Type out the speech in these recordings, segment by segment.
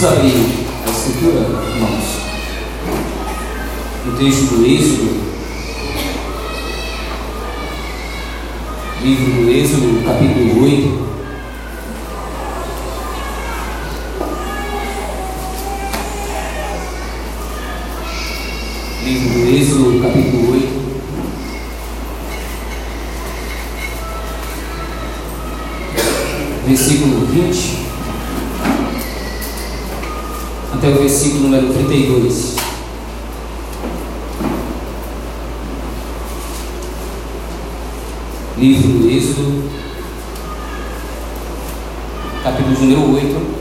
Vamos abrir a escritura, irmãos. No texto do Êxodo, livro do Êxodo, capítulo 8. Livro do Êxodo, capítulo 8. Versículo 20 até o versículo número 32. Livro do Êxodo, capítulo número 8.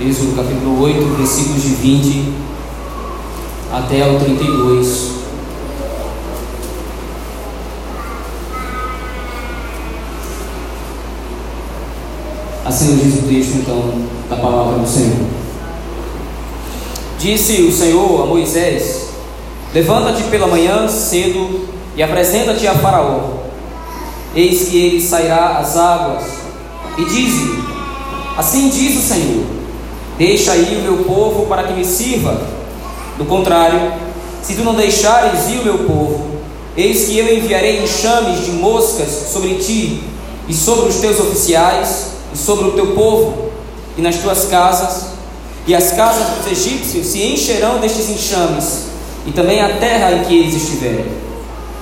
Êxodo capítulo 8, versículos de 20 até o 32. Assim diz o texto, então, da palavra do Senhor. Disse o Senhor a Moisés: Levanta-te pela manhã cedo e apresenta-te a Faraó. Eis que ele sairá às águas. E diz-lhe: Assim diz o Senhor: Deixa aí o meu povo para que me sirva. Do contrário, se tu não deixares ir o meu povo, eis que eu enviarei enxames de moscas sobre ti e sobre os teus oficiais e sobre o teu povo e nas tuas casas, e as casas dos egípcios se encherão destes enxames, e também a terra em que eles estiverem.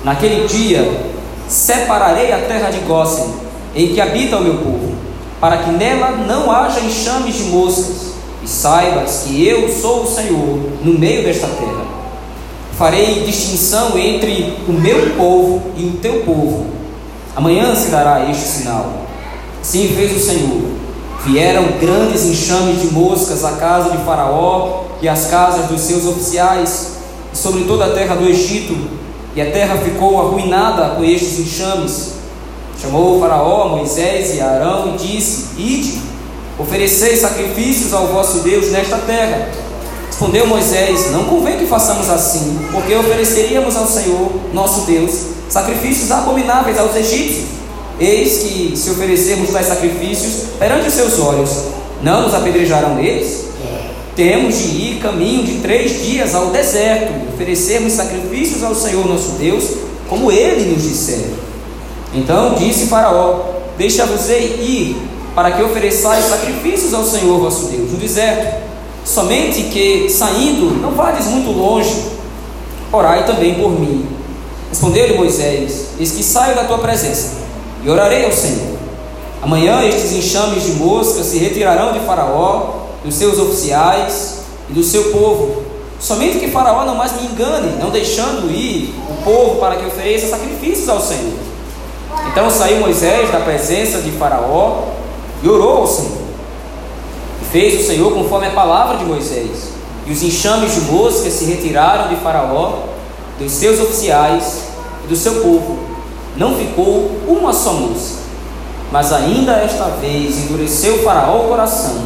Naquele dia separarei a terra de Gósen, em que habita o meu povo, para que nela não haja enxames de moscas, e saibas que eu sou o Senhor no meio desta terra. Farei distinção entre o meu povo e o teu povo. Amanhã se dará este sinal. Sim, fez o Senhor. Vieram grandes enxames de moscas à casa de Faraó e às casas dos seus oficiais, e sobre toda a terra do Egito, e a terra ficou arruinada com estes enxames. Chamou o Faraó Moisés e Arão e disse: Ide, oferecei sacrifícios ao vosso Deus nesta terra. Respondeu Moisés: Não convém que façamos assim, porque ofereceríamos ao Senhor, nosso Deus, sacrifícios abomináveis aos egípcios Eis que, se oferecermos tais sacrifícios perante os seus olhos, não nos apedrejarão eles? Temos de ir caminho de três dias ao deserto oferecermos sacrifícios ao Senhor nosso Deus, como ele nos disser. Então disse Faraó: Deixa-vos ir, para que ofereçais sacrifícios ao Senhor vosso Deus no deserto. Somente que, saindo, não vades muito longe, orai também por mim. Respondeu-lhe Moisés: Eis que saio da tua presença e orarei ao Senhor. Amanhã estes enxames de moscas se retirarão de Faraó, dos seus oficiais e do seu povo. Somente que Faraó não mais me engane, não deixando ir o povo para que ofereça sacrifícios ao Senhor. Então saiu Moisés da presença de Faraó e orou ao Senhor. E fez o Senhor conforme a palavra de Moisés. E os enxames de moscas se retiraram de Faraó, dos seus oficiais e do seu povo não ficou uma só mosca. Mas ainda esta vez endureceu o Faraó o coração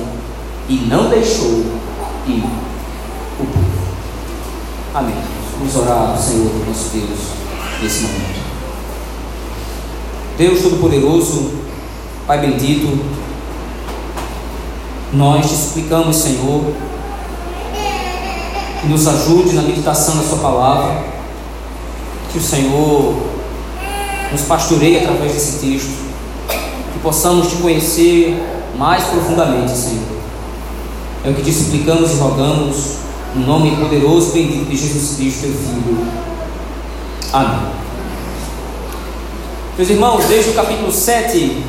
e não deixou ir o povo. Amém. Vamos orar ao Senhor, nosso Deus, nesse momento. Deus Todo-Poderoso, Pai bendito, nós te suplicamos, Senhor, que nos ajude na meditação da Sua palavra, que o Senhor nos pastoreie através desse texto, que possamos te conhecer mais profundamente, Senhor. É o que te suplicamos e rogamos, no nome poderoso e bendito de Jesus Cristo, teu Filho. Amém. Meus irmãos, desde o capítulo 7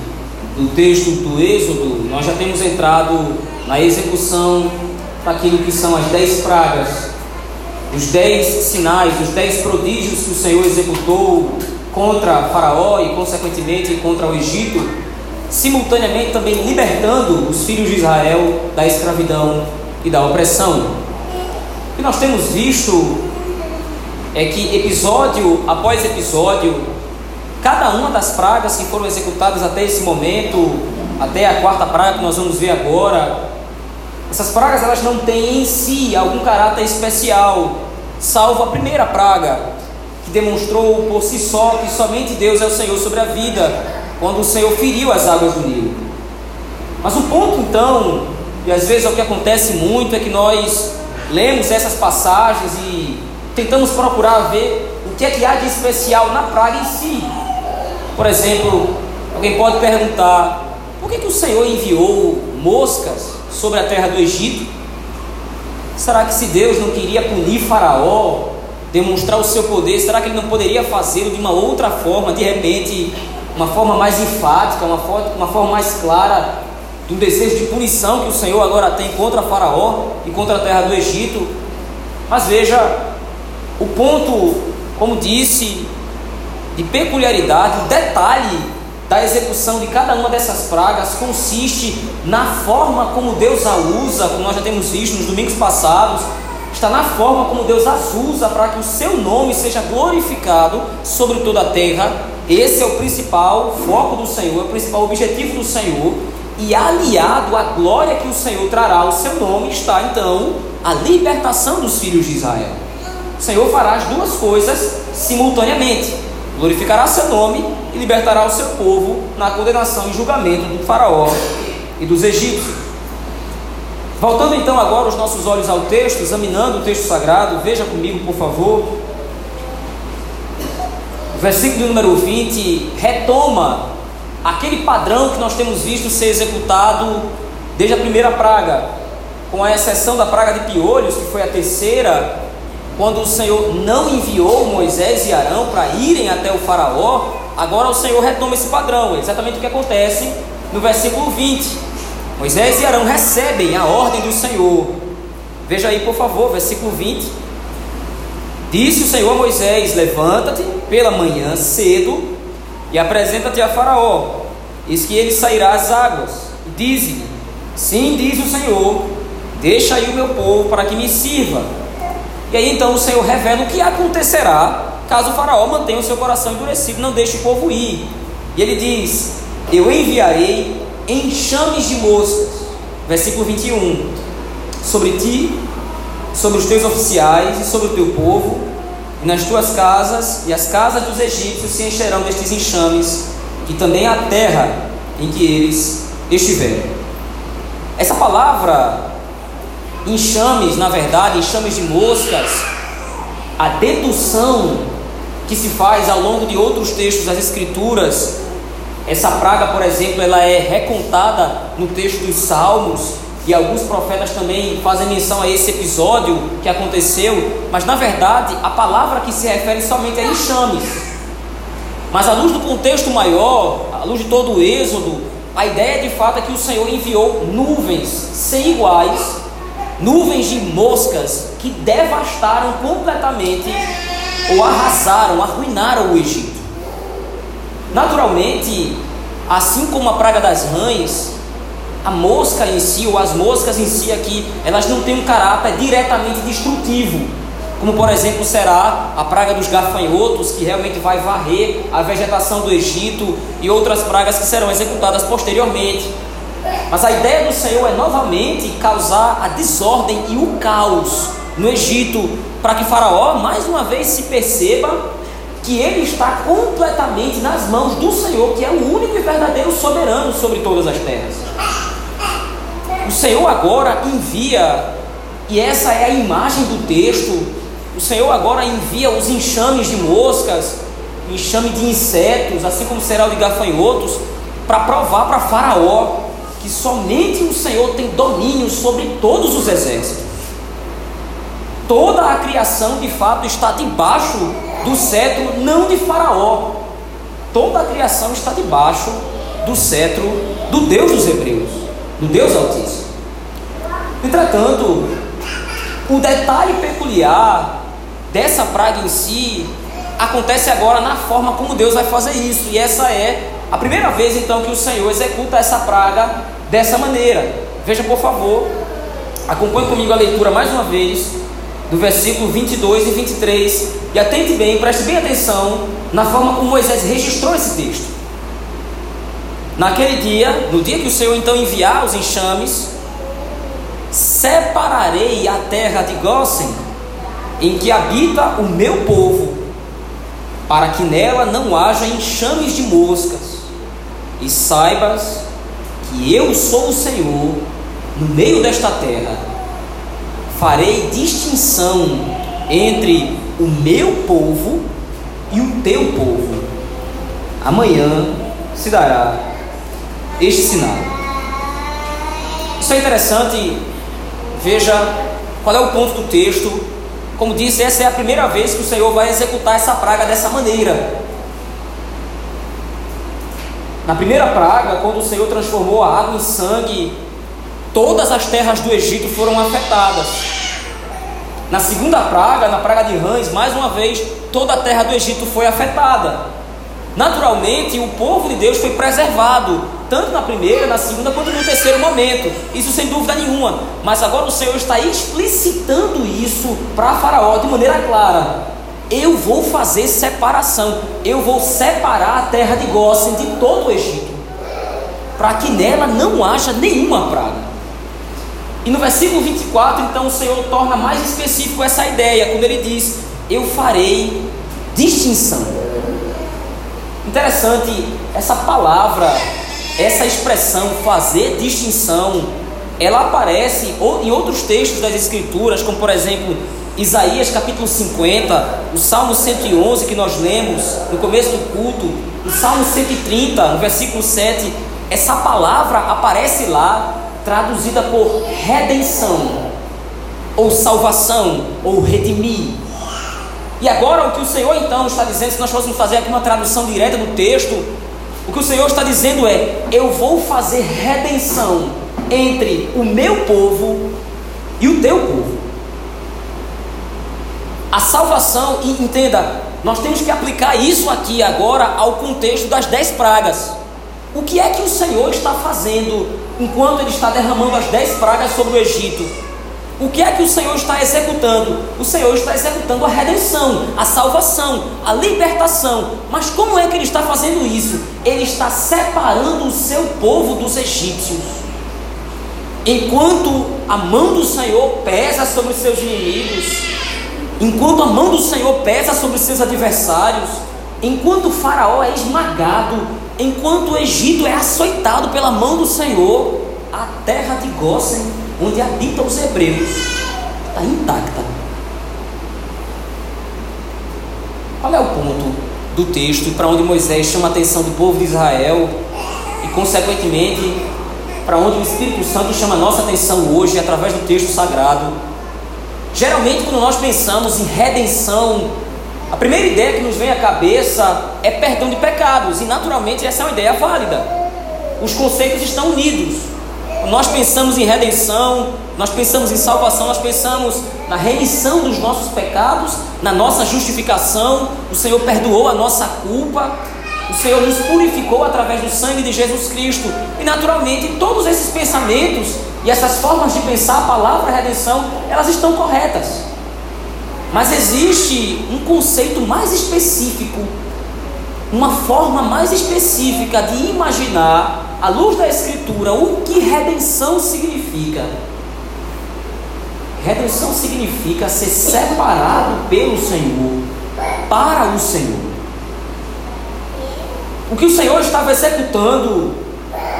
do texto do Êxodo, nós já temos entrado na execução daquilo que são as dez pragas, os dez sinais, os dez prodígios que o Senhor executou contra Faraó e, consequentemente, contra o Egito, simultaneamente também libertando os filhos de Israel da escravidão e da opressão. O que nós temos visto é que episódio após episódio, cada uma das pragas que foram executadas até esse momento, até a quarta praga que nós vamos ver agora, essas pragas elas não têm em si algum caráter especial, salvo a primeira praga, que demonstrou por si só que somente Deus é o Senhor sobre a vida, quando o Senhor feriu as águas do Nilo. Mas o ponto então, e às vezes é o que acontece muito, é que nós lemos essas passagens e tentamos procurar ver o que é que há de especial na praga em si. Por exemplo, alguém pode perguntar: por que, que o Senhor enviou moscas sobre a terra do Egito? Será que se Deus não queria punir Faraó, demonstrar o seu poder, será que ele não poderia fazê-lo de uma outra forma, de repente, uma forma mais enfática, uma forma, uma forma mais clara do desejo de punição que o Senhor agora tem contra Faraó e contra a terra do Egito? Mas veja, o ponto, como disse, de peculiaridade, o detalhe da execução de cada uma dessas pragas consiste na forma como Deus a usa, como nós já temos visto nos domingos passados, está na forma como Deus as usa para que o seu nome seja glorificado sobre toda a terra. Esse é o principal foco do Senhor, é o principal objetivo do Senhor. E aliado à glória que o Senhor trará ao seu nome está então a libertação dos filhos de Israel. O Senhor fará as duas coisas simultaneamente: glorificará seu nome e libertará o seu povo na condenação e julgamento do Faraó e dos egípcios. Voltando então agora os nossos olhos ao texto, examinando o texto sagrado, veja comigo, por favor. O versículo número 20 retoma aquele padrão que nós temos visto ser executado desde a primeira praga, com a exceção da praga de piolhos, que foi a terceira, quando o Senhor não enviou Moisés e Arão para irem até o Faraó, agora o Senhor retoma esse padrão, é exatamente o que acontece no versículo 20. Moisés e Arão recebem a ordem do Senhor. Veja aí, por favor, versículo 20. Disse o Senhor a Moisés: Levanta-te pela manhã cedo e apresenta-te a Faraó. Eis que ele sairá às águas. E diz-lhe: Sim, diz o Senhor: Deixa aí o meu povo para que me sirva. E aí então o Senhor revela o que acontecerá caso o Faraó mantenha o seu coração endurecido, não deixe o povo ir. E ele diz: Eu enviarei enxames de moscas. Versículo 21. Sobre ti, sobre os teus oficiais e sobre o teu povo, e nas tuas casas e as casas dos egípcios se encherão destes enxames, e também a terra em que eles estiverem. Essa palavra enxames, na verdade, enxames de moscas, a dedução que se faz ao longo de outros textos das Escrituras essa praga, por exemplo, ela é recontada no texto dos Salmos, e alguns profetas também fazem menção a esse episódio que aconteceu, mas na verdade a palavra que se refere somente a enxames. Mas à luz do contexto maior, à luz de todo o êxodo, a ideia de fato é que o Senhor enviou nuvens sem iguais, nuvens de moscas que devastaram completamente ou arrasaram, arruinaram o Egito. Naturalmente, assim como a praga das rãs, a mosca em si, ou as moscas em si aqui, elas não têm um caráter diretamente destrutivo, como por exemplo será a praga dos gafanhotos, que realmente vai varrer a vegetação do Egito, e outras pragas que serão executadas posteriormente. Mas a ideia do Senhor é novamente causar a desordem e o caos no Egito, para que Faraó mais uma vez se perceba que ele está completamente nas mãos do Senhor, que é o único e verdadeiro soberano sobre todas as terras. O Senhor agora envia, e essa é a imagem do texto, o Senhor agora envia os enxames de moscas, enxame de insetos, assim como será o de gafanhotos, para provar para Faraó que somente o Senhor tem domínio sobre todos os exércitos. Toda a criação de fato está debaixo do cetro não de Faraó. Toda a criação está debaixo do cetro do Deus dos Hebreus, do Deus Altíssimo. Entretanto, o detalhe peculiar dessa praga em si acontece agora na forma como Deus vai fazer isso, e essa é a primeira vez então que o Senhor executa essa praga dessa maneira. Veja por favor, acompanhe comigo a leitura mais uma vez do versículo 22 e 23, e atente bem, preste bem atenção na forma como Moisés registrou esse texto. Naquele dia, no dia que o Senhor então enviar os enxames, separarei a terra de Gósen, em que habita o meu povo, para que nela não haja enxames de moscas, e saibas que eu sou o Senhor no meio desta terra, farei distinção entre o meu povo e o teu povo. Amanhã se dará este sinal. Isso é interessante. Veja qual é o ponto do texto. Como disse, essa é a primeira vez que o Senhor vai executar essa praga dessa maneira. Na primeira praga, quando o Senhor transformou a água em sangue, todas as terras do Egito foram afetadas. Na segunda praga, na praga de rãs, mais uma vez, toda a terra do Egito foi afetada. Naturalmente, o povo de Deus foi preservado, tanto na primeira, na segunda, quanto no terceiro momento. Isso sem dúvida nenhuma. Mas agora o Senhor está explicitando isso para Faraó de maneira clara. Eu vou fazer separação. Eu vou separar a terra de Gósen de todo o Egito, para que nela não haja nenhuma praga. E no versículo 24, então o Senhor torna mais específico essa ideia, quando ele diz: Eu farei distinção. Interessante, essa palavra, essa expressão fazer distinção, ela aparece em outros textos das Escrituras, como por exemplo Isaías capítulo 50, o Salmo 111 que nós lemos no começo do culto, o Salmo 130, no versículo 7. Essa palavra aparece lá traduzida por redenção, ou salvação, ou redimir. E agora o que o Senhor então está dizendo, se nós fôssemos fazer aqui uma tradução direta do texto, o que o Senhor está dizendo é: eu vou fazer redenção entre o meu povo e o teu povo. A salvação, e entenda, nós temos que aplicar isso aqui agora ao contexto das dez pragas. O que é que o Senhor está fazendo enquanto Ele está derramando as dez pragas sobre o Egito? O que é que o Senhor está executando? O Senhor está executando a redenção, a salvação, a libertação. Mas como é que Ele está fazendo isso? Ele está separando o seu povo dos egípcios. Enquanto a mão do Senhor pesa sobre os seus inimigos, enquanto a mão do Senhor pesa sobre os seus adversários, enquanto Faraó é esmagado Enquanto o Egito é açoitado pela mão do Senhor, a terra de Gósen, onde habitam os hebreus, está intacta. Qual é o ponto do texto para onde Moisés chama a atenção do povo de Israel e, consequentemente, para onde o Espírito Santo chama a nossa atenção hoje através do texto sagrado? Geralmente, quando nós pensamos em redenção a primeira ideia que nos vem à cabeça é perdão de pecados, e naturalmente essa é uma ideia válida. Os conceitos estão unidos. Nós pensamos em redenção, nós pensamos em salvação, nós pensamos na remissão dos nossos pecados, na nossa justificação. O Senhor perdoou a nossa culpa, o Senhor nos purificou através do sangue de Jesus Cristo. E naturalmente, todos esses pensamentos e essas formas de pensar a palavra redenção, elas estão corretas. Mas existe um conceito mais específico, uma forma mais específica de imaginar, à luz da Escritura, o que redenção significa. Redenção significa ser separado pelo Senhor, para o Senhor. O que o Senhor estava executando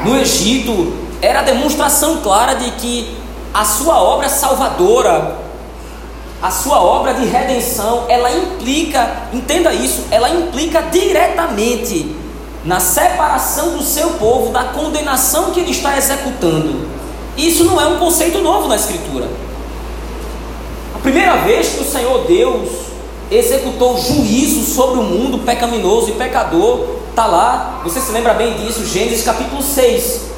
no Egito era a demonstração clara de que a sua obra salvadora a sua obra de redenção, ela implica, entenda isso, ela implica diretamente na separação do seu povo da condenação que ele está executando. Isso não é um conceito novo na Escritura. A primeira vez que o Senhor Deus executou juízo sobre o mundo pecaminoso e pecador, está lá, você se lembra bem disso, Gênesis capítulo 6.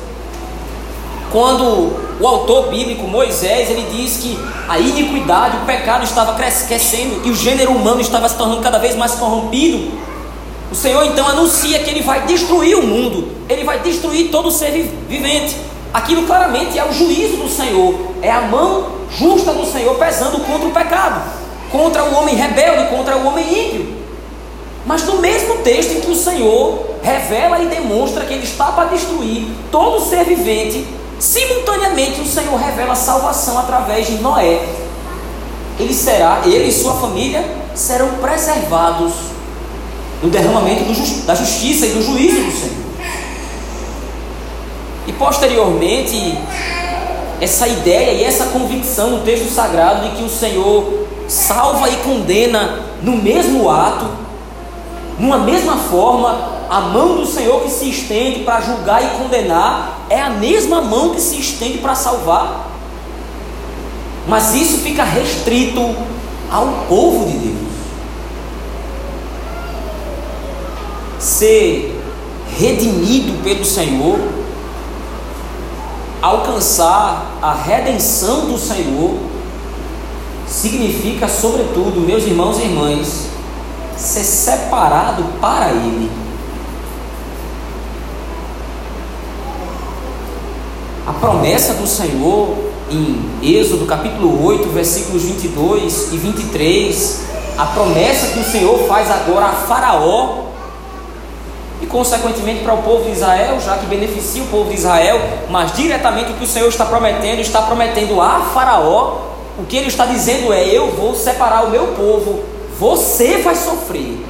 Quando o autor bíblico Moisés, ele diz que a iniquidade, o pecado estava crescendo e o gênero humano estava se tornando cada vez mais corrompido. O Senhor então anuncia que ele vai destruir o mundo, ele vai destruir todo ser vivente. Aquilo claramente é o juízo do Senhor, é a mão justa do Senhor pesando contra o pecado, contra o homem rebelde, contra o homem ímpio. Mas no mesmo texto em que o Senhor revela e demonstra que ele está para destruir todo ser vivente, Simultaneamente, o Senhor revela a salvação através de Noé. Ele será, ele e sua família serão preservados no derramamento do, da justiça e do juízo do Senhor. E posteriormente, essa ideia e essa convicção no texto sagrado de que o Senhor salva e condena no mesmo ato, numa mesma forma, a mão do Senhor que se estende para julgar e condenar é a mesma mão que se estende para salvar. Mas isso fica restrito ao povo de Deus. Ser redimido pelo Senhor, alcançar a redenção do Senhor, significa, sobretudo, meus irmãos e irmãs, ser separado para Ele. A promessa do Senhor em Êxodo capítulo 8, versículos 22 e 23, a promessa que o Senhor faz agora a Faraó e, consequentemente, para o povo de Israel, já que beneficia o povo de Israel, mas diretamente o que o Senhor está prometendo, está prometendo a Faraó, o que ele está dizendo é: Eu vou separar o meu povo, você vai sofrer.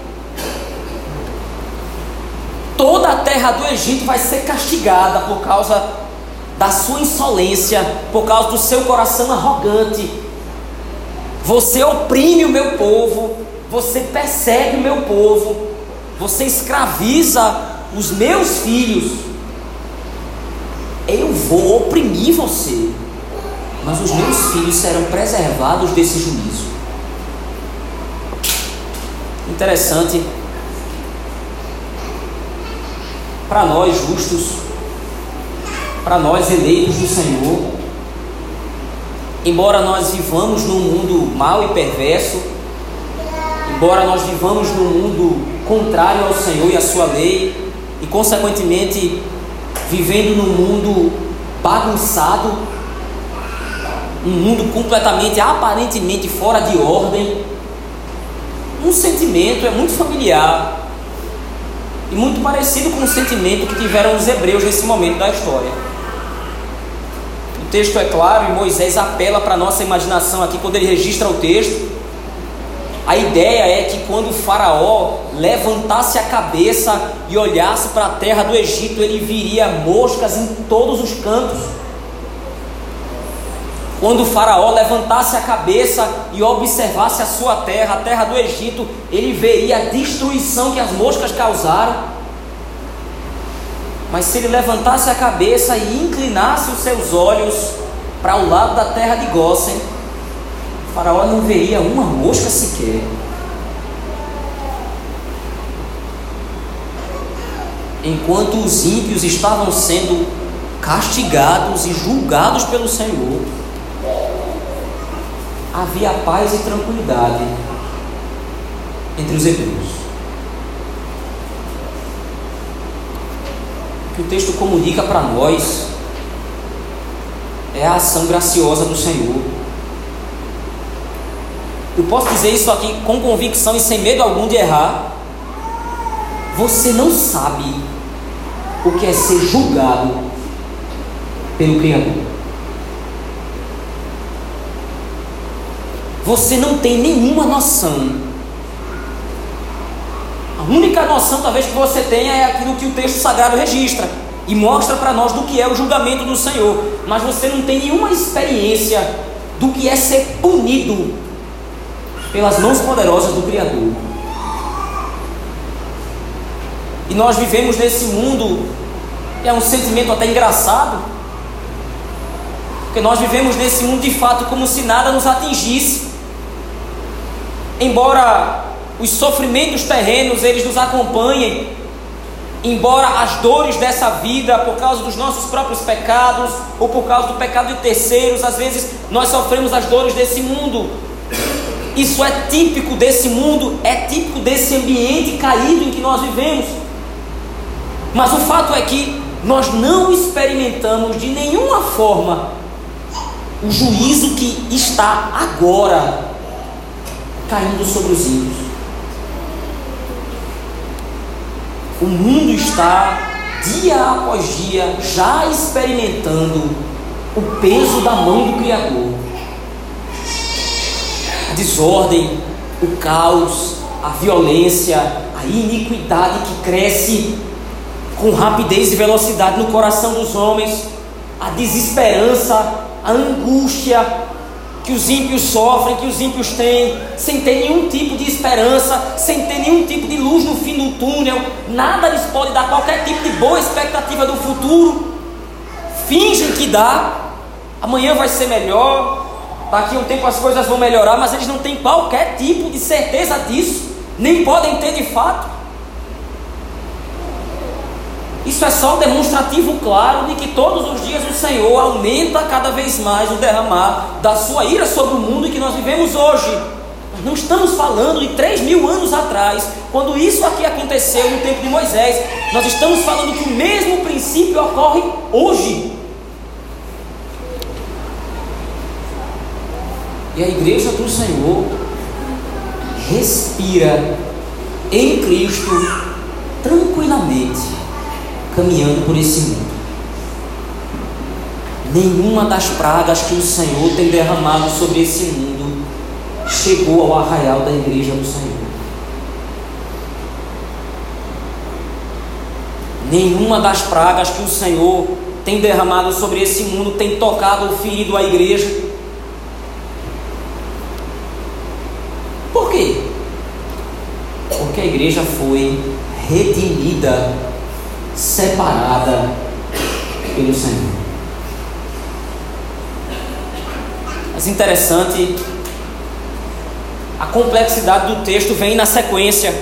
Toda a terra do Egito vai ser castigada por causa da sua insolência, por causa do seu coração arrogante. Você oprime o meu povo, você persegue o meu povo, você escraviza os meus filhos. Eu vou oprimir você, mas os meus filhos serão preservados desse juízo. Interessante. Para nós justos, para nós eleitos do Senhor. Embora nós vivamos num mundo mau e perverso, embora nós vivamos num mundo contrário ao Senhor e à sua lei, e consequentemente vivendo num mundo bagunçado, um mundo completamente, aparentemente fora de ordem, um sentimento é muito familiar e muito parecido com o sentimento que tiveram os hebreus nesse momento da história. O texto é claro e Moisés apela para a nossa imaginação aqui quando ele registra o texto. A ideia é que quando o Faraó levantasse a cabeça e olhasse para a terra do Egito, ele viria moscas em todos os cantos. Quando o Faraó levantasse a cabeça e observasse a sua terra, a terra do Egito, ele veria a destruição que as moscas causaram. Mas se ele levantasse a cabeça e inclinasse os seus olhos para o lado da terra de Gósen, o faraó não veria uma mosca sequer. Enquanto os ímpios estavam sendo castigados e julgados pelo Senhor, havia paz e tranquilidade entre os hebreus. Que o texto comunica para nós é a ação graciosa do Senhor. Eu posso dizer isso aqui com convicção e sem medo algum de errar. Você não sabe o que é ser julgado pelo Criador. Você não tem nenhuma noção a única noção, talvez, que você tenha é aquilo que o texto sagrado registra e mostra para nós do que é o julgamento do Senhor, mas você não tem nenhuma experiência do que é ser punido pelas mãos poderosas do Criador. E nós vivemos nesse mundo é um sentimento até engraçado, porque nós vivemos nesse mundo de fato como se nada nos atingisse. Embora os sofrimentos terrenos eles nos acompanhem, embora as dores dessa vida, por causa dos nossos próprios pecados ou por causa do pecado de terceiros, às vezes nós sofremos as dores desse mundo. Isso é típico desse mundo, é típico desse ambiente caído em que nós vivemos. Mas o fato é que nós não experimentamos de nenhuma forma o juízo que está agora caindo sobre os ímpios. O mundo está, dia após dia, já experimentando o peso da mão do Criador. A desordem, o caos, a violência, a iniquidade que cresce com rapidez e velocidade no coração dos homens a desesperança, a angústia que os ímpios sofrem, que os ímpios têm, sem ter nenhum tipo de esperança, sem ter nenhum tipo de luz no fim do túnel, nada lhes pode dar qualquer tipo de boa expectativa do futuro. Fingem que dá, amanhã vai ser melhor, daqui a um tempo as coisas vão melhorar, mas eles não têm qualquer tipo de certeza disso, nem podem ter de fato. Isso é só um demonstrativo claro de que todos os dias o Senhor aumenta cada vez mais o derramar da sua ira sobre o mundo em que nós vivemos hoje. Nós não estamos falando de três mil anos atrás, quando isso aqui aconteceu no tempo de Moisés. Nós estamos falando que o mesmo princípio ocorre hoje. E a igreja do Senhor respira em Cristo tranquilamente caminhando por esse mundo. Nenhuma das pragas que o Senhor tem derramado sobre esse mundo chegou ao arraial da igreja do Senhor. Nenhuma das pragas que o Senhor tem derramado sobre esse mundo tem tocado ou ferido a igreja. Por quê? Porque a igreja foi redimida separada pelo Senhor. Mas interessante, a complexidade do texto vem na sequência.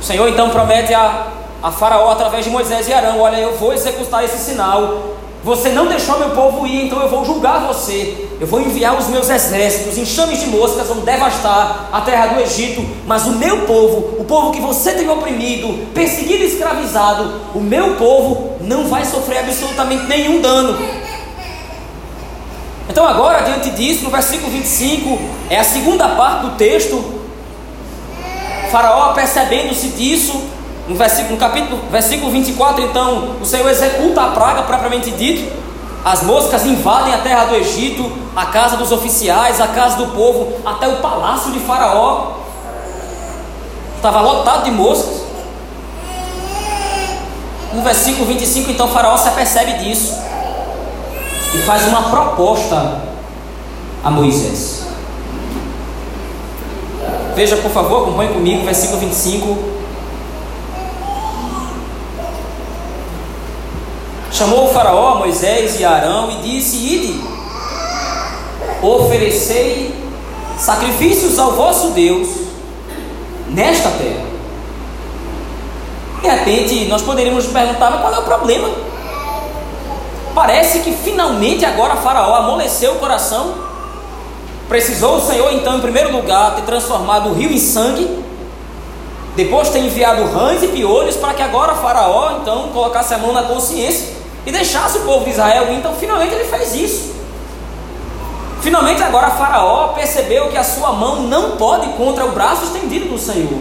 O Senhor então promete a, a Faraó através de Moisés e Arão: Olha, eu vou executar esse sinal você não deixou meu povo ir, então eu vou julgar você. Eu vou enviar os meus exércitos, enxames de moscas vão devastar a terra do Egito. Mas o meu povo, o povo que você tem oprimido, perseguido e escravizado, o meu povo não vai sofrer absolutamente nenhum dano. Então, agora, diante disso, no versículo 25, é a segunda parte do texto. Faraó, percebendo-se disso, no versículo, no capítulo, versículo 24, então, o Senhor executa a praga propriamente dito. As moscas invadem a terra do Egito, a casa dos oficiais, a casa do povo, até o palácio de Faraó. Estava lotado de moscas. No versículo 25, então, Faraó se apercebe disso e faz uma proposta a Moisés. Veja, por favor, acompanhe comigo, versículo 25. Chamou o Faraó, Moisés e Arão e disse: Ide, oferecei sacrifícios ao vosso Deus nesta terra. De repente, nós poderíamos perguntar: mas qual é o problema? Parece que finalmente agora Faraó amoleceu o coração. Precisou o Senhor, então, em primeiro lugar, ter transformado o rio em sangue depois ter enviado rãs e piolhos para que agora Faraó então colocasse a mão na consciência e deixasse o povo de Israel. Então, finalmente ele fez isso. Finalmente, agora Faraó percebeu que a sua mão não pode contra o braço estendido do Senhor.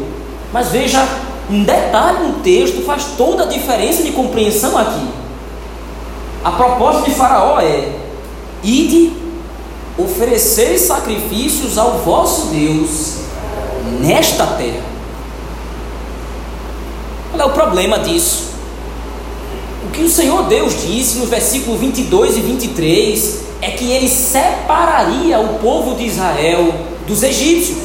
Mas veja, um detalhe no texto faz toda a diferença de compreensão aqui. A proposta de Faraó é: ide oferecer sacrifícios ao vosso Deus nesta terra. Qual é o problema disso? O que o Senhor Deus disse no versículo 22 e 23 é que ele separaria o povo de Israel dos egípcios.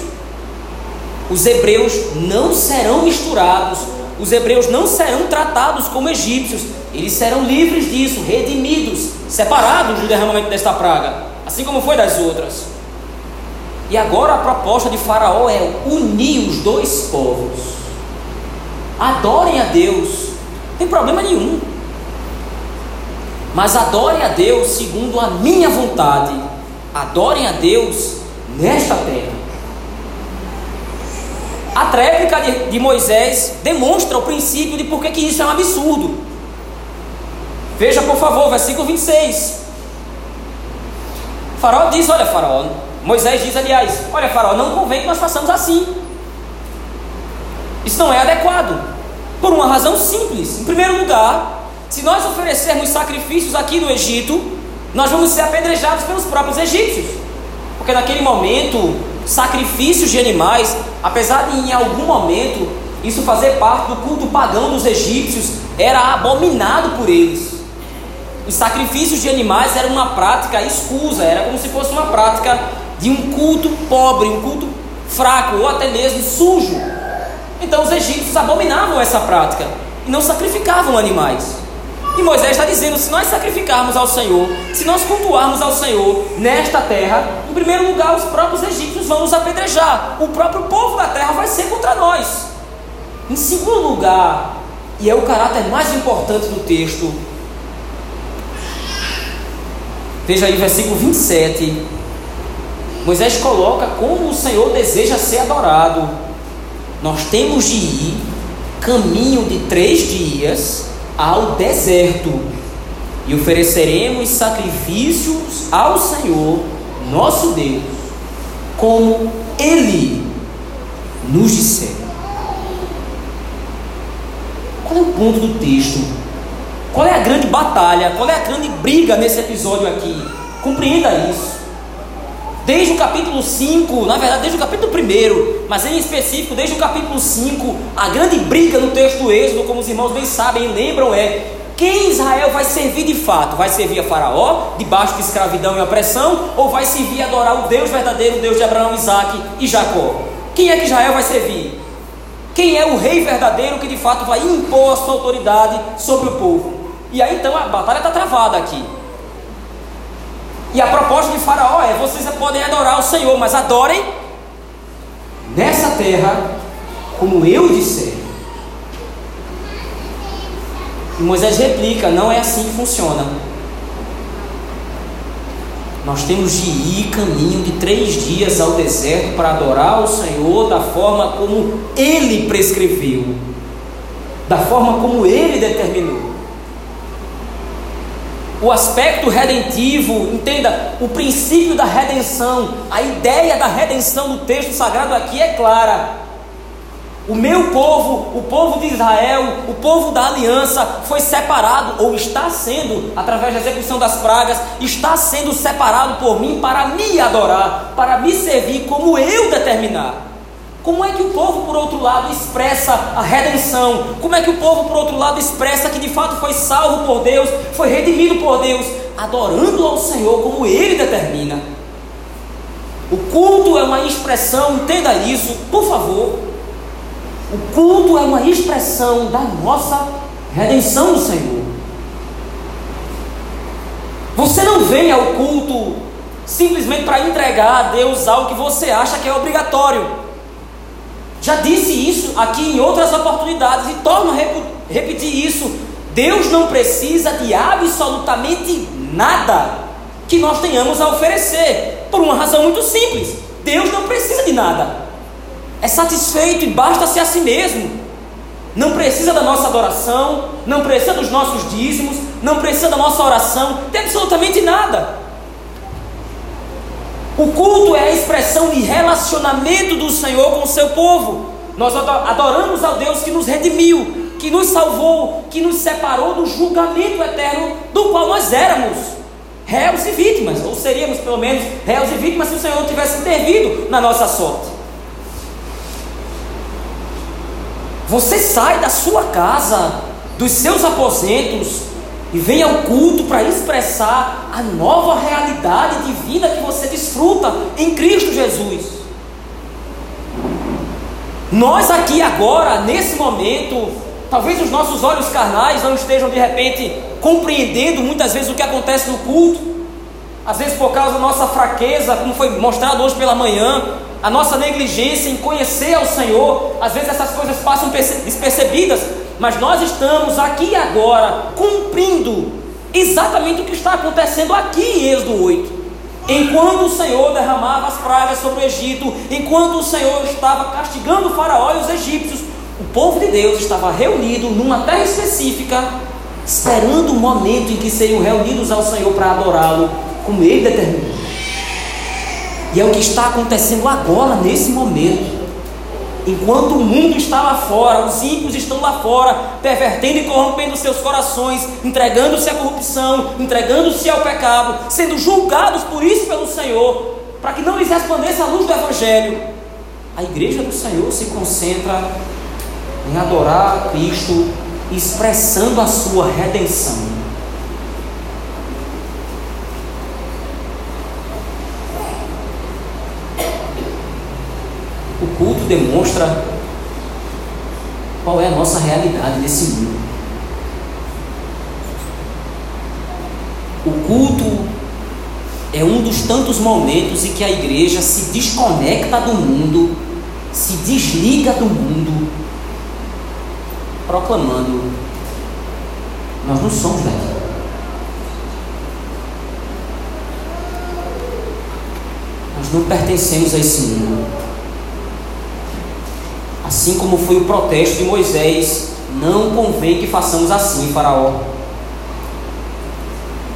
Os hebreus não serão misturados, os hebreus não serão tratados como egípcios, eles serão livres disso, redimidos, separados do derramamento desta praga, assim como foi das outras. E agora a proposta de Faraó é unir os dois povos. Adorem a Deus, não tem problema nenhum mas adorem a Deus segundo a minha vontade. Adorem a Deus nesta terra. A tréplica de, de, Moisés demonstra o princípio de por que isso é um absurdo. Veja, por favor, versículo 26. Faraó diz: Olha, Faraó, Moisés diz, aliás, olha, Faraó, não convém que nós façamos assim. Isso não é adequado. Por uma razão simples. Em primeiro lugar, se nós oferecermos sacrifícios aqui no Egito, nós vamos ser apedrejados pelos próprios egípcios. Porque naquele momento, sacrifícios de animais, apesar de em algum momento isso fazer parte do culto pagão dos egípcios, era abominado por eles. Os sacrifícios de animais eram uma prática escusa, era como se fosse uma prática de um culto pobre, um culto fraco ou até mesmo sujo. Então os egípcios abominavam essa prática e não sacrificavam animais. E Moisés está dizendo: se nós sacrificarmos ao Senhor, se nós cultuarmos ao Senhor nesta terra, em primeiro lugar, os próprios egípcios vão nos apedrejar, o próprio povo da terra vai ser contra nós. Em segundo lugar, e é o caráter mais importante do texto, veja aí versículo 27. Moisés coloca como o Senhor deseja ser adorado. Nós temos de ir caminho de três dias ao deserto e ofereceremos sacrifícios ao Senhor, nosso Deus, como Ele nos disser. Qual é o ponto do texto? Qual é a grande batalha? Qual é a grande briga nesse episódio aqui? Compreenda isso. Desde o capítulo 5, na verdade, desde o capítulo 1, mas em específico, desde o capítulo 5, a grande briga no texto do Êxodo, como os irmãos bem sabem e lembram, é quem Israel vai servir de fato? Vai servir a Faraó, debaixo de escravidão e opressão, ou vai servir a adorar o Deus verdadeiro, o Deus de Abraão, Isaac e Jacó? Quem é que Israel vai servir? Quem é o rei verdadeiro que de fato vai impor a sua autoridade sobre o povo? E aí então a batalha está travada aqui. E a proposta de Faraó é: vocês podem adorar o Senhor, mas adorem nessa terra como eu disser. E Moisés replica: não é assim que funciona. Nós temos de ir caminho de três dias ao deserto para adorar o Senhor da forma como Ele prescreveu, da forma como Ele determinou o aspecto redentivo, entenda, o princípio da redenção, a ideia da redenção do texto sagrado aqui é clara. O meu povo, o povo de Israel, o povo da aliança, foi separado, ou está sendo, através da execução das pragas, está sendo separado por mim para me adorar, para me servir como eu determinar. Como é que o povo, por outro lado, expressa a redenção? Como é que o povo, por outro lado, expressa que de fato foi salvo por Deus, foi redimido por Deus? Adorando ao Senhor como Ele determina. O culto é uma expressão, entenda isso, por favor. O culto é uma expressão da nossa redenção do Senhor. Você não vem ao culto simplesmente para entregar a Deus algo que você acha que é obrigatório. Já disse isso aqui em outras oportunidades e torno a repetir isso. Deus não precisa de absolutamente nada que nós tenhamos a oferecer, por uma razão muito simples: Deus não precisa de nada, é satisfeito e basta-se a si mesmo. Não precisa da nossa adoração, não precisa dos nossos dízimos, não precisa da nossa oração, de absolutamente nada. O culto é a expressão de relacionamento do Senhor com o seu povo. Nós adoramos ao Deus que nos redimiu, que nos salvou, que nos separou do julgamento eterno do qual nós éramos réus e vítimas, ou seríamos pelo menos réus e vítimas se o Senhor tivesse intervido na nossa sorte. Você sai da sua casa, dos seus aposentos, e vem ao culto para expressar a nova realidade divina que você desfruta em Cristo Jesus. Nós aqui agora, nesse momento, talvez os nossos olhos carnais não estejam de repente compreendendo muitas vezes o que acontece no culto, às vezes por causa da nossa fraqueza, como foi mostrado hoje pela manhã, a nossa negligência em conhecer ao Senhor, às vezes essas coisas passam despercebidas, mas nós estamos aqui agora cumprindo exatamente o que está acontecendo aqui em Êxodo 8. Enquanto o Senhor derramava as pragas sobre o Egito, enquanto o Senhor estava castigando o Faraó e os egípcios, o povo de Deus estava reunido numa terra específica, esperando o momento em que seriam reunidos ao Senhor para adorá-lo, como ele determinou. E é o que está acontecendo agora, nesse momento. Enquanto o mundo está lá fora, os ímpios estão lá fora, pervertendo e corrompendo seus corações, entregando-se à corrupção, entregando-se ao pecado, sendo julgados por isso pelo Senhor, para que não lhes resplandeça a luz do Evangelho. A igreja do Senhor se concentra em adorar a Cristo expressando a sua redenção. O culto demonstra qual é a nossa realidade nesse mundo. O culto é um dos tantos momentos em que a igreja se desconecta do mundo, se desliga do mundo, proclamando: Nós não somos daqui. Nós não pertencemos a esse mundo. Assim como foi o protesto de Moisés, não convém que façamos assim, Faraó.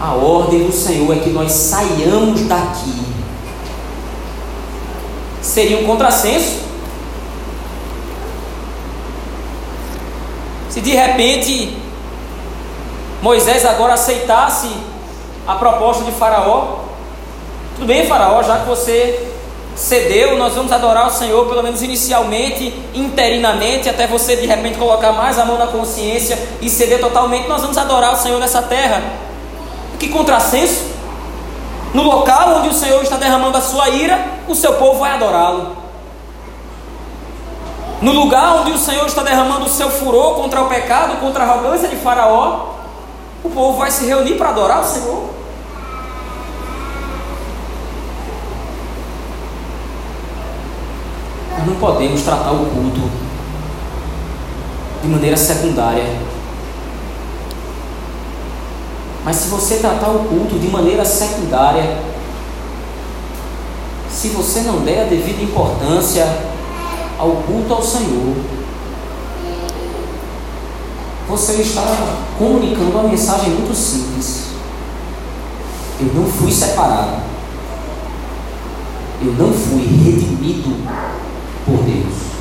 A ordem do Senhor é que nós saiamos daqui. Seria um contrassenso se de repente Moisés agora aceitasse a proposta de Faraó. Tudo bem, Faraó, já que você cedeu, nós vamos adorar o Senhor, pelo menos inicialmente, interinamente, até você de repente colocar mais a mão na consciência e ceder totalmente, nós vamos adorar o Senhor nessa terra. Que contrassenso! No local onde o Senhor está derramando a sua ira, o seu povo vai adorá-lo. No lugar onde o Senhor está derramando o seu furor contra o pecado, contra a arrogância de Faraó, o povo vai se reunir para adorar o Senhor. Não podemos tratar o culto de maneira secundária. Mas se você tratar o culto de maneira secundária, se você não der a devida importância ao culto ao Senhor, você está comunicando uma mensagem muito simples. Eu não fui separado. Eu não fui redimido por Deus.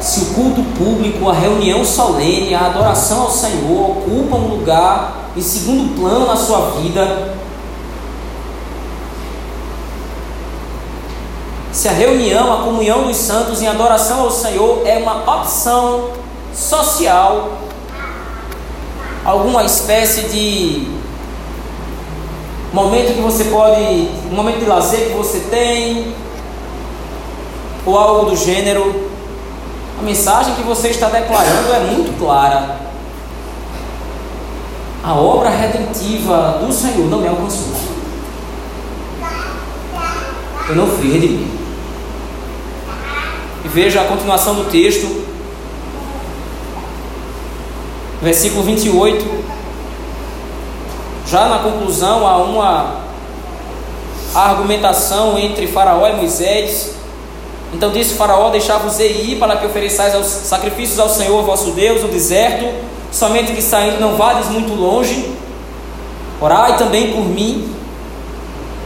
se o culto público, a reunião solene, a adoração ao Senhor ocupam um lugar em segundo plano na sua vida, se a reunião, a comunhão dos santos em adoração ao Senhor é uma opção social, alguma espécie de momento que você pode, um momento de lazer que você tem, ou algo do gênero, a mensagem que você está declarando é muito clara. A obra redentiva do Senhor não me alcançou. Eu não fui redimido. E veja a continuação do texto, versículo 28. Já na conclusão, há uma argumentação entre Faraó e Moisés então disse Faraó: Deixar-vos ir para que ofereçais aos sacrifícios ao Senhor vosso Deus no deserto, somente que saindo não vades muito longe. Orai também por mim.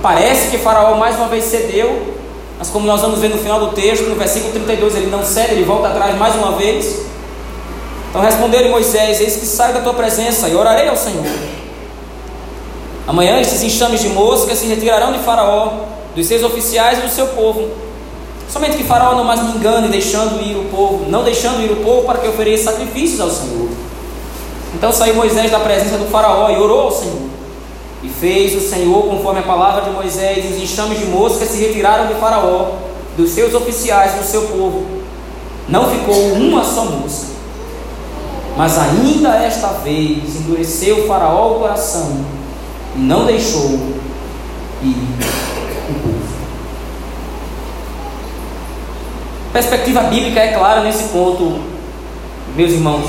Parece que Faraó mais uma vez cedeu, mas como nós vamos ver no final do texto, no versículo 32, ele não cede, ele volta atrás mais uma vez. Então responderam Moisés: Eis que saio da tua presença e orarei ao Senhor. Amanhã esses enxames de moscas se retirarão de Faraó, dos seus oficiais e do seu povo Somente que Faraó não mais me engane, deixando ir o povo, não deixando ir o povo para que ofereça sacrifícios ao Senhor. Então saiu Moisés da presença do Faraó e orou ao Senhor. E fez o Senhor conforme a palavra de Moisés, e os enxames de moscas se retiraram de Faraó, dos seus oficiais, do seu povo. Não ficou uma só mosca. Mas ainda esta vez endureceu Faraó o coração e não deixou ir A perspectiva bíblica é clara nesse ponto, meus irmãos.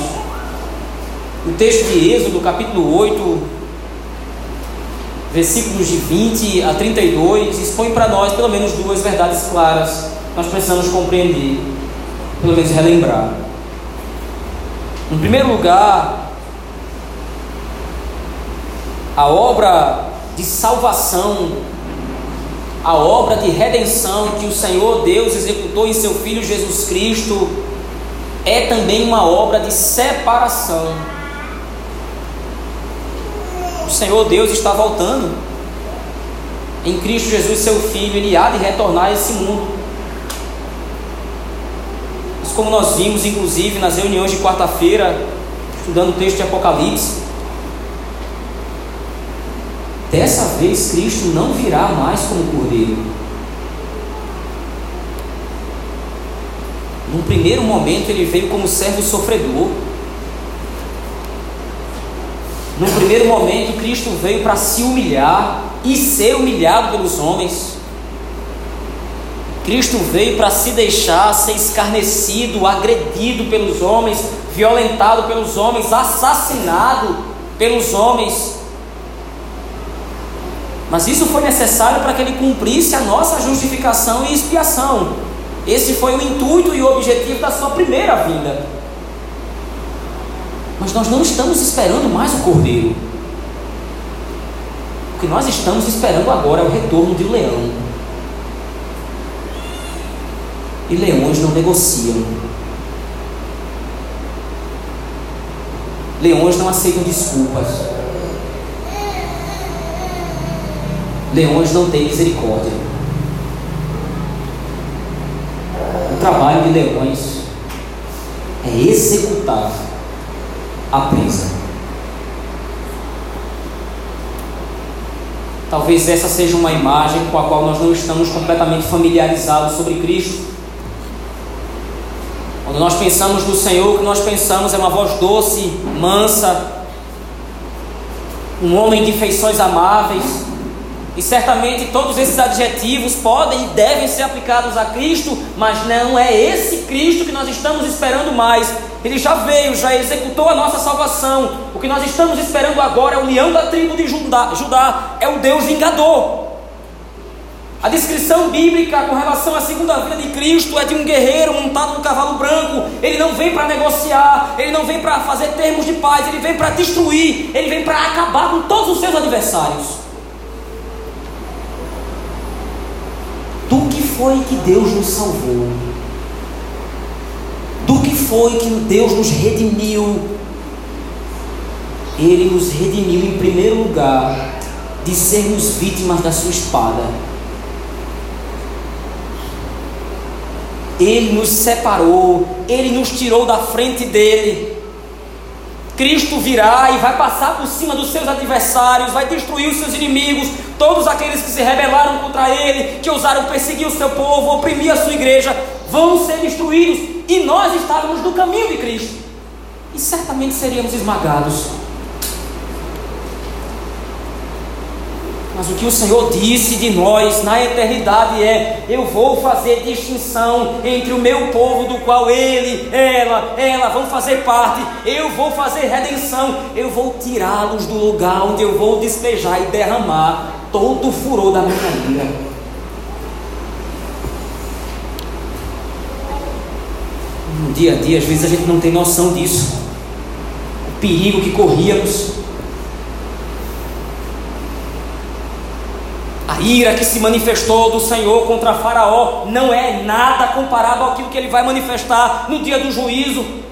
O texto de Êxodo, capítulo 8, versículos de 20 a 32, expõe para nós pelo menos duas verdades claras. Nós precisamos compreender, pelo menos relembrar. Em primeiro lugar, a obra de salvação a obra de redenção que o Senhor Deus executou em seu Filho Jesus Cristo é também uma obra de separação. O Senhor Deus está voltando. Em Cristo Jesus, seu Filho, ele há de retornar a esse mundo. como nós vimos, inclusive, nas reuniões de quarta-feira, estudando o texto de Apocalipse, dessa vez Cristo não virá mais como cordeiro. Num primeiro momento, ele veio como servo sofredor. Num primeiro momento, Cristo veio para se humilhar e ser humilhado pelos homens. Cristo veio para se deixar ser escarnecido, agredido pelos homens, violentado pelos homens, assassinado pelos homens. Mas isso foi necessário para que ele cumprisse a nossa justificação e expiação. Esse foi o intuito e o objetivo da sua primeira vinda. Mas nós não estamos esperando mais o Cordeiro. O que nós estamos esperando agora é o retorno de leão. E leões não negociam. Leões não aceitam desculpas. Leões não têm misericórdia. O trabalho de leões é executar a presa. Talvez essa seja uma imagem com a qual nós não estamos completamente familiarizados sobre Cristo. Quando nós pensamos no Senhor, o que nós pensamos é uma voz doce, mansa, um homem de feições amáveis, e certamente todos esses adjetivos podem e devem ser aplicados a Cristo, mas não é esse Cristo que nós estamos esperando mais. Ele já veio, já executou a nossa salvação. O que nós estamos esperando agora é o leão da tribo de Judá, Judá é o Deus vingador. A descrição bíblica com relação à segunda vinda de Cristo é de um guerreiro montado no cavalo branco. Ele não vem para negociar, ele não vem para fazer termos de paz, ele vem para destruir, ele vem para acabar com todos os seus adversários. do que foi que Deus nos salvou, do que foi que Deus nos redimiu. Ele nos redimiu em primeiro lugar de sermos vítimas da sua espada. Ele nos separou, ele nos tirou da frente dele. Cristo virá e vai passar por cima dos seus adversários, vai destruir os seus inimigos, todos aqueles que se rebelaram contra ele, que ousaram perseguir o seu povo, oprimir a sua igreja, vão ser destruídos. E nós estávamos no caminho de Cristo, e certamente seríamos esmagados. Mas o que o Senhor disse de nós na eternidade é: Eu vou fazer distinção entre o meu povo, do qual ele, ela, ela vão fazer parte. Eu vou fazer redenção. Eu vou tirá-los do lugar onde eu vou despejar e derramar todo o furor da minha ira. No dia a dia, às vezes a gente não tem noção disso. O perigo que corríamos A ira que se manifestou do Senhor contra Faraó não é nada comparado àquilo que ele vai manifestar no dia do juízo.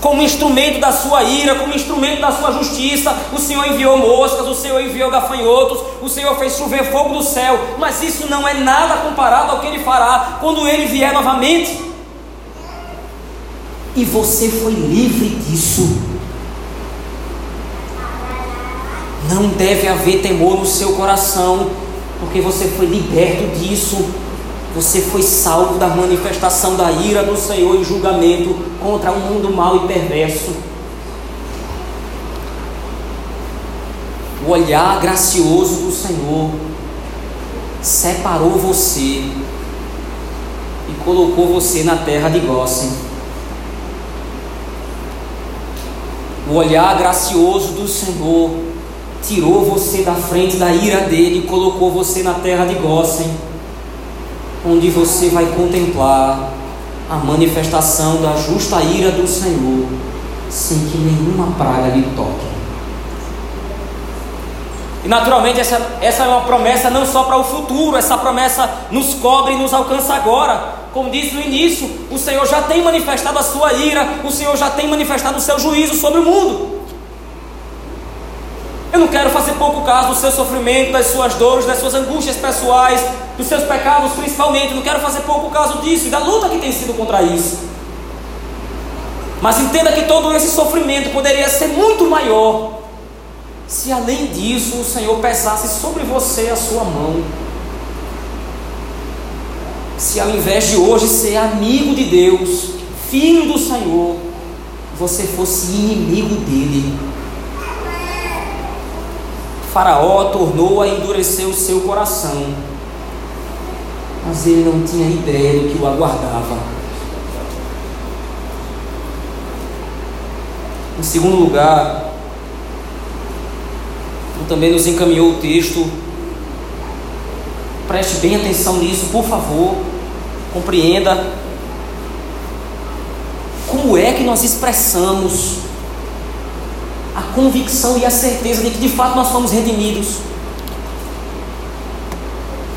Como instrumento da sua ira, como instrumento da sua justiça, o Senhor enviou moscas, o Senhor enviou gafanhotos, o Senhor fez chover fogo do céu, mas isso não é nada comparado ao que ele fará quando ele vier novamente. E você foi livre disso. Não deve haver temor no seu coração, porque você foi liberto disso. Você foi salvo da manifestação da ira do Senhor em julgamento contra um mundo mau e perverso. O olhar gracioso do Senhor separou você e colocou você na terra de Gósen. O olhar gracioso do Senhor tirou você da frente da ira dele e colocou você na terra de Gósen, onde você vai contemplar a manifestação da justa ira do Senhor, sem que nenhuma praga lhe toque. E naturalmente essa, essa é uma promessa não só para o futuro, essa promessa nos cobre e nos alcança agora. Como disse no início, o Senhor já tem manifestado a sua ira, o Senhor já tem manifestado o seu juízo sobre o mundo. Eu não quero fazer pouco caso do seu sofrimento, das suas dores, das suas angústias pessoais, dos seus pecados principalmente. Eu não quero fazer pouco caso disso e da luta que tem sido contra isso. Mas entenda que todo esse sofrimento poderia ser muito maior se além disso o Senhor pesasse sobre você a sua mão. Se ao invés de hoje ser amigo de Deus, filho do Senhor, você fosse inimigo dele. Faraó tornou a endurecer o seu coração, mas ele não tinha ideia do que o aguardava. Em segundo lugar, também nos encaminhou o texto. Preste bem atenção nisso, por favor. Compreenda. Como é que nós expressamos a convicção e a certeza de que de fato nós fomos redimidos?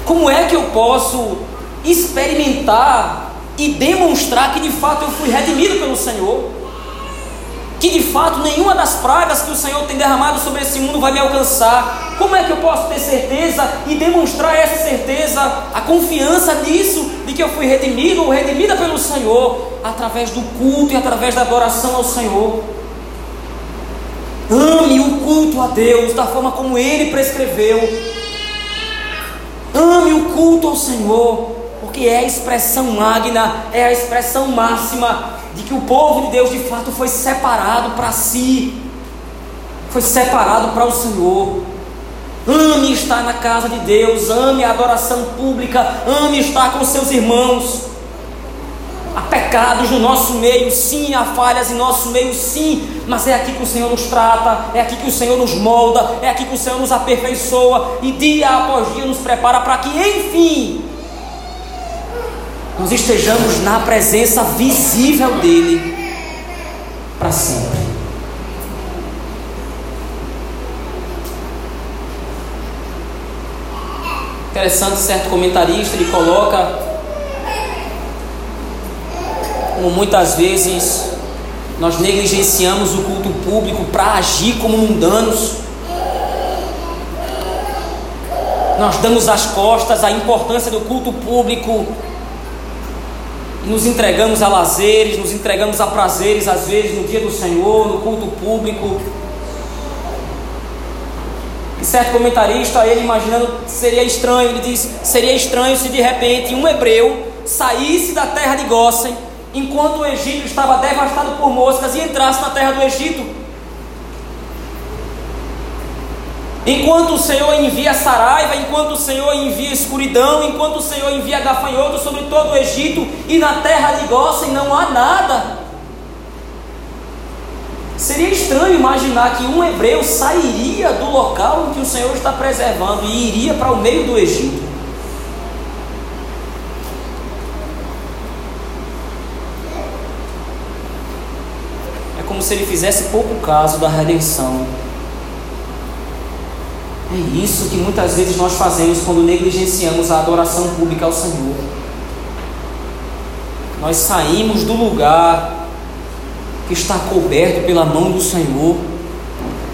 Como é que eu posso experimentar e demonstrar que de fato eu fui redimido pelo Senhor? que de fato nenhuma das pragas que o Senhor tem derramado sobre esse mundo vai me alcançar. Como é que eu posso ter certeza e demonstrar essa certeza, a confiança nisso, de que eu fui redimido ou redimida pelo Senhor, através do culto e através da adoração ao Senhor? Ame o culto a Deus da forma como Ele prescreveu. Ame o culto ao Senhor, porque é a expressão magna, é a expressão máxima de que o povo de Deus de fato foi separado para si, foi separado para o Senhor. Ame estar na casa de Deus, ame a adoração pública, ame estar com seus irmãos. Há pecados no nosso meio, sim, há falhas em nosso meio, sim, mas é aqui que o Senhor nos trata, é aqui que o Senhor nos molda, é aqui que o Senhor nos aperfeiçoa e dia após dia nos prepara para que, enfim, nós estejamos na presença visível dEle para sempre. Interessante, certo comentarista ele coloca como muitas vezes nós negligenciamos o culto público para agir como mundanos. Nós damos as costas à importância do culto público nos entregamos a lazeres, nos entregamos a prazeres, às vezes no dia do Senhor, no culto público. E certo comentarista, ele imaginando seria estranho, ele diz: seria estranho se de repente um hebreu saísse da terra de Gósen, enquanto o Egito estava devastado por moscas, e entrasse na terra do Egito. Enquanto o Senhor envia saraiva, enquanto o Senhor envia escuridão, enquanto o Senhor envia gafanhoto sobre todo o Egito e na terra de Gósen não há nada. Seria estranho imaginar que um hebreu sairia do local em que o Senhor está preservando e iria para o meio do Egito. Como se ele fizesse pouco caso da redenção é isso que muitas vezes nós fazemos quando negligenciamos a adoração pública ao Senhor. Nós saímos do lugar que está coberto pela mão do Senhor.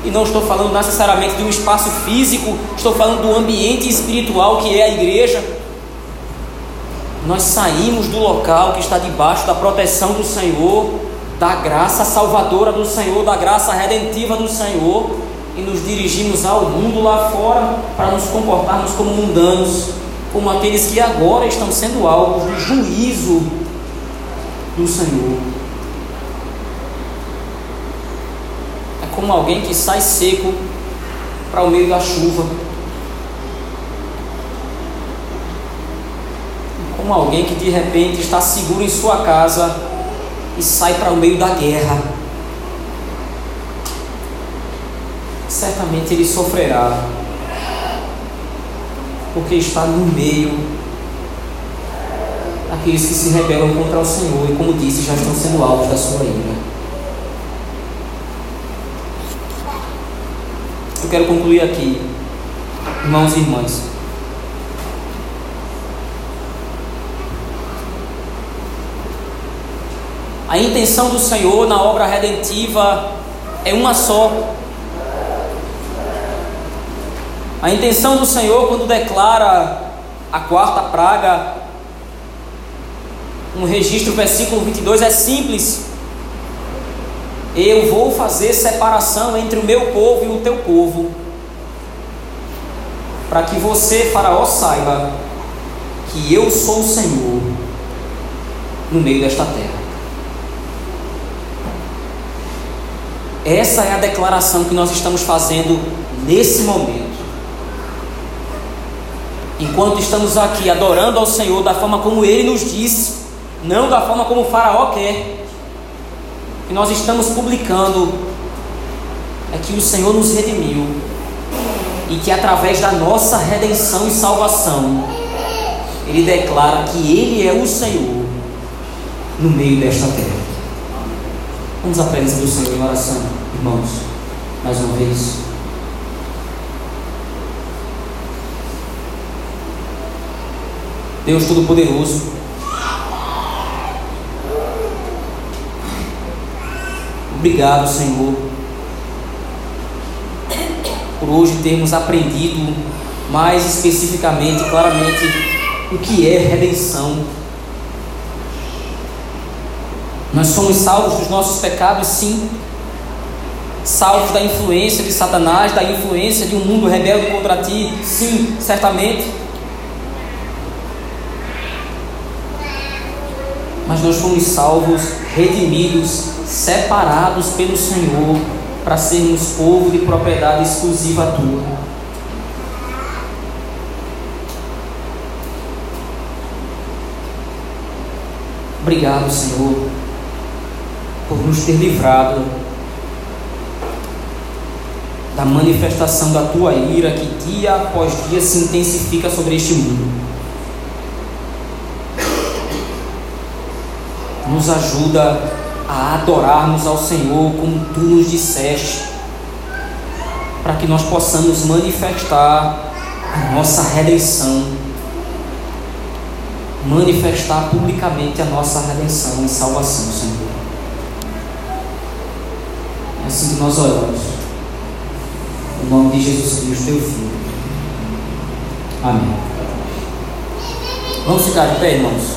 E não estou falando necessariamente de um espaço físico, estou falando do ambiente espiritual que é a igreja. Nós saímos do local que está debaixo da proteção do Senhor, da graça salvadora do Senhor, da graça redentiva do Senhor e nos dirigimos ao mundo lá fora para nos comportarmos como mundanos, como aqueles que agora estão sendo alvos do juízo do Senhor. É como alguém que sai seco para o meio da chuva. É como alguém que de repente está seguro em sua casa e sai para o meio da guerra. certamente ele sofrerá, porque está no meio daqueles que se rebelam contra o Senhor e, como disse, já estão sendo alvos da sua ira. Eu quero concluir aqui, irmãos e irmãs. A intenção do Senhor na obra redentiva é uma só, A intenção do Senhor, quando declara a quarta praga, um registro, versículo 22, é simples. Eu vou fazer separação entre o meu povo e o teu povo, para que você, Faraó, saiba que eu sou o Senhor no meio desta terra. Essa é a declaração que nós estamos fazendo nesse momento. Enquanto estamos aqui adorando ao Senhor da forma como Ele nos disse, não da forma como o Faraó quer, e nós estamos publicando é que o Senhor nos redimiu e que através da nossa redenção e salvação, Ele declara que Ele é o Senhor no meio desta terra. Vamos à presença do Senhor em oração, irmãos, mais uma vez. Deus Todo-Poderoso, obrigado, Senhor, por hoje termos aprendido mais especificamente, claramente, o que é redenção nós somos salvos dos nossos pecados, sim. Salvos da influência de Satanás, da influência de um mundo rebelde contra ti, sim, certamente. Mas nós fomos salvos, redimidos, separados pelo Senhor para sermos povo de propriedade exclusiva tua. Obrigado, Senhor por nos ter livrado da manifestação da tua ira que dia após dia se intensifica sobre este mundo. Nos ajuda a adorarmos ao Senhor como tu nos disseste, para que nós possamos manifestar a nossa redenção, manifestar publicamente a nossa redenção e salvação, Senhor. Assim que nós oramos. Em nome de Jesus Cristo, teu Filho. Amém. Vamos ficar de pé, irmãos.